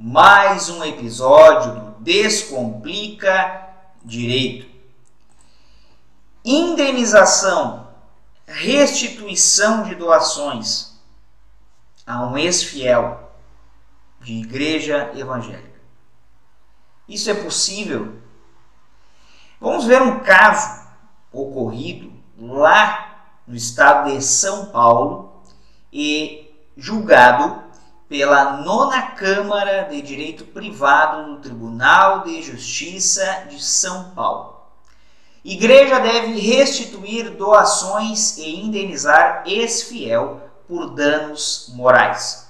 Mais um episódio do Descomplica Direito. Indenização, restituição de doações a um ex-fiel de igreja evangélica. Isso é possível? Vamos ver um caso ocorrido lá no estado de São Paulo e julgado pela nona Câmara de Direito Privado do Tribunal de Justiça de São Paulo. Igreja deve restituir doações e indenizar ex-fiel por danos morais.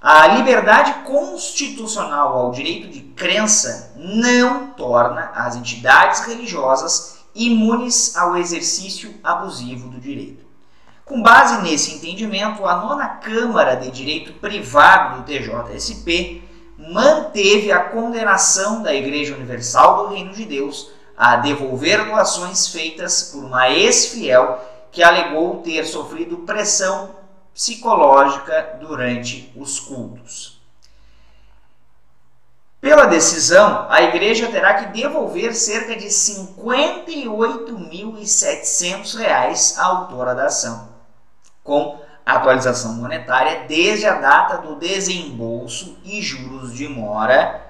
A liberdade constitucional ao direito de crença não torna as entidades religiosas imunes ao exercício abusivo do direito. Com base nesse entendimento, a nona Câmara de Direito Privado do TJSP manteve a condenação da Igreja Universal do Reino de Deus a devolver doações feitas por uma ex-fiel que alegou ter sofrido pressão psicológica durante os cultos. Pela decisão, a igreja terá que devolver cerca de R$ 58.700 à autora da ação com atualização monetária desde a data do desembolso e juros de mora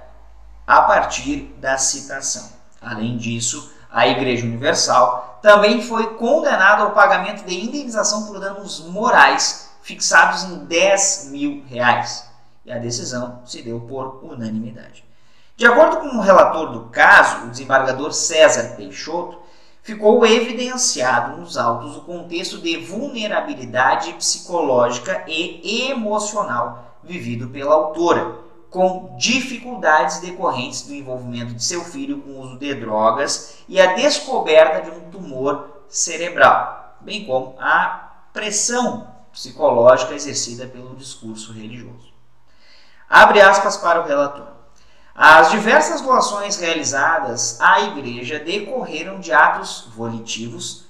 a partir da citação. Além disso, a Igreja Universal também foi condenada ao pagamento de indenização por danos morais fixados em 10 mil reais. E a decisão se deu por unanimidade. De acordo com o relator do caso, o desembargador César Peixoto, ficou evidenciado nos autos o contexto de vulnerabilidade psicológica e emocional vivido pela autora, com dificuldades decorrentes do envolvimento de seu filho com o uso de drogas e a descoberta de um tumor cerebral, bem como a pressão psicológica exercida pelo discurso religioso. Abre aspas para o relator. As diversas doações realizadas à igreja decorreram de atos volitivos,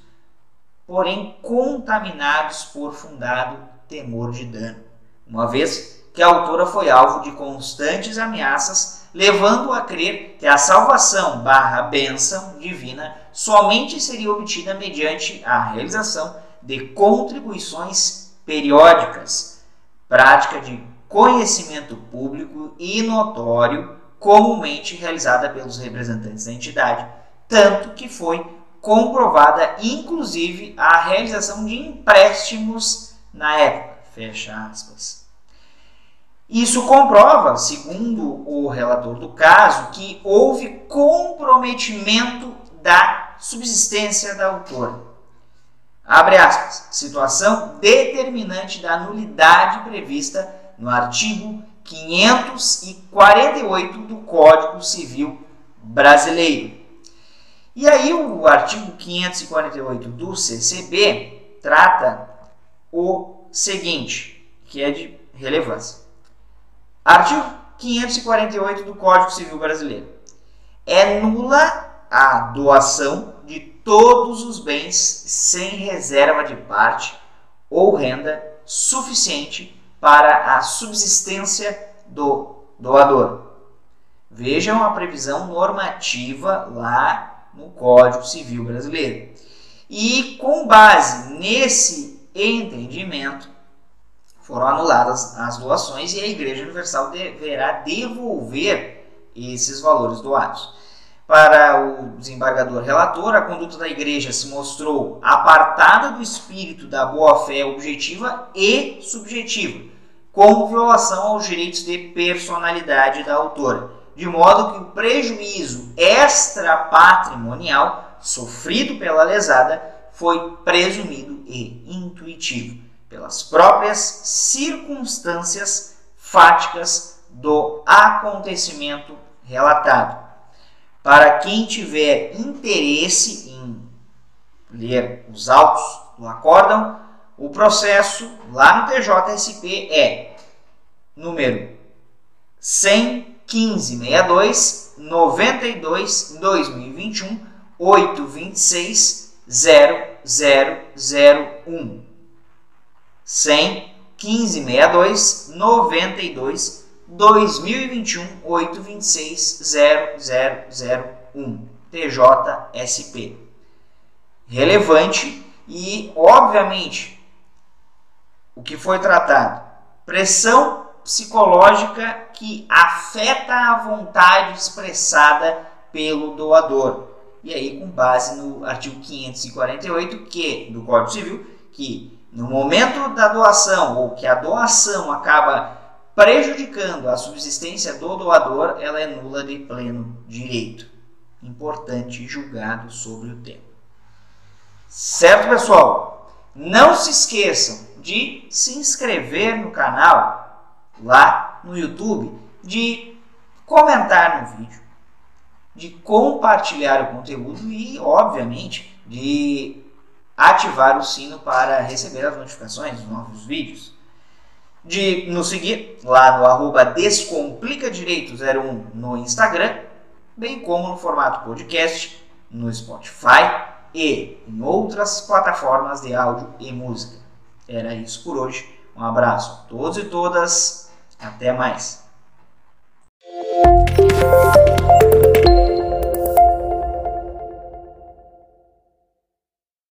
porém contaminados por fundado temor de dano, uma vez que a autora foi alvo de constantes ameaças, levando a crer que a salvação barra bênção divina somente seria obtida mediante a realização de contribuições periódicas, prática de conhecimento público e notório comumente realizada pelos representantes da entidade, tanto que foi comprovada inclusive a realização de empréstimos na época. Fecha aspas. Isso comprova, segundo o relator do caso, que houve comprometimento da subsistência da autora. Abre aspas. Situação determinante da nulidade prevista no artigo 548 do Código Civil Brasileiro. E aí o artigo 548 do CCB trata o seguinte, que é de relevância. Artigo 548 do Código Civil Brasileiro. É nula a doação de todos os bens sem reserva de parte ou renda suficiente para a subsistência do doador. Vejam a previsão normativa lá no Código Civil Brasileiro. E com base nesse entendimento, foram anuladas as doações e a Igreja Universal deverá devolver esses valores doados. Para o desembargador relator, a conduta da Igreja se mostrou apartada do espírito da boa-fé objetiva e subjetiva, como violação aos direitos de personalidade da autora, de modo que o prejuízo extrapatrimonial sofrido pela lesada foi presumido e intuitivo pelas próprias circunstâncias fáticas do acontecimento relatado. Para quem tiver interesse em ler os autos do acórdão, o processo lá no TJSP é número 11562 92 2021 826 0001 11562 92 2021 826 0001 TJSP relevante e obviamente o que foi tratado pressão psicológica que afeta a vontade expressada pelo doador. E aí, com base no artigo 548 que, do Código Civil, que no momento da doação ou que a doação acaba prejudicando a subsistência do doador, ela é nula de pleno direito. Importante julgado sobre o tema. Certo, pessoal? Não se esqueçam de se inscrever no canal lá no YouTube, de comentar no vídeo, de compartilhar o conteúdo e, obviamente, de ativar o sino para receber as notificações dos novos vídeos. De nos seguir lá no arroba Descomplica-Direito01 no Instagram, bem como no formato podcast no Spotify e em outras plataformas de áudio e música. Era isso por hoje. Um abraço a todos e todas. Até mais.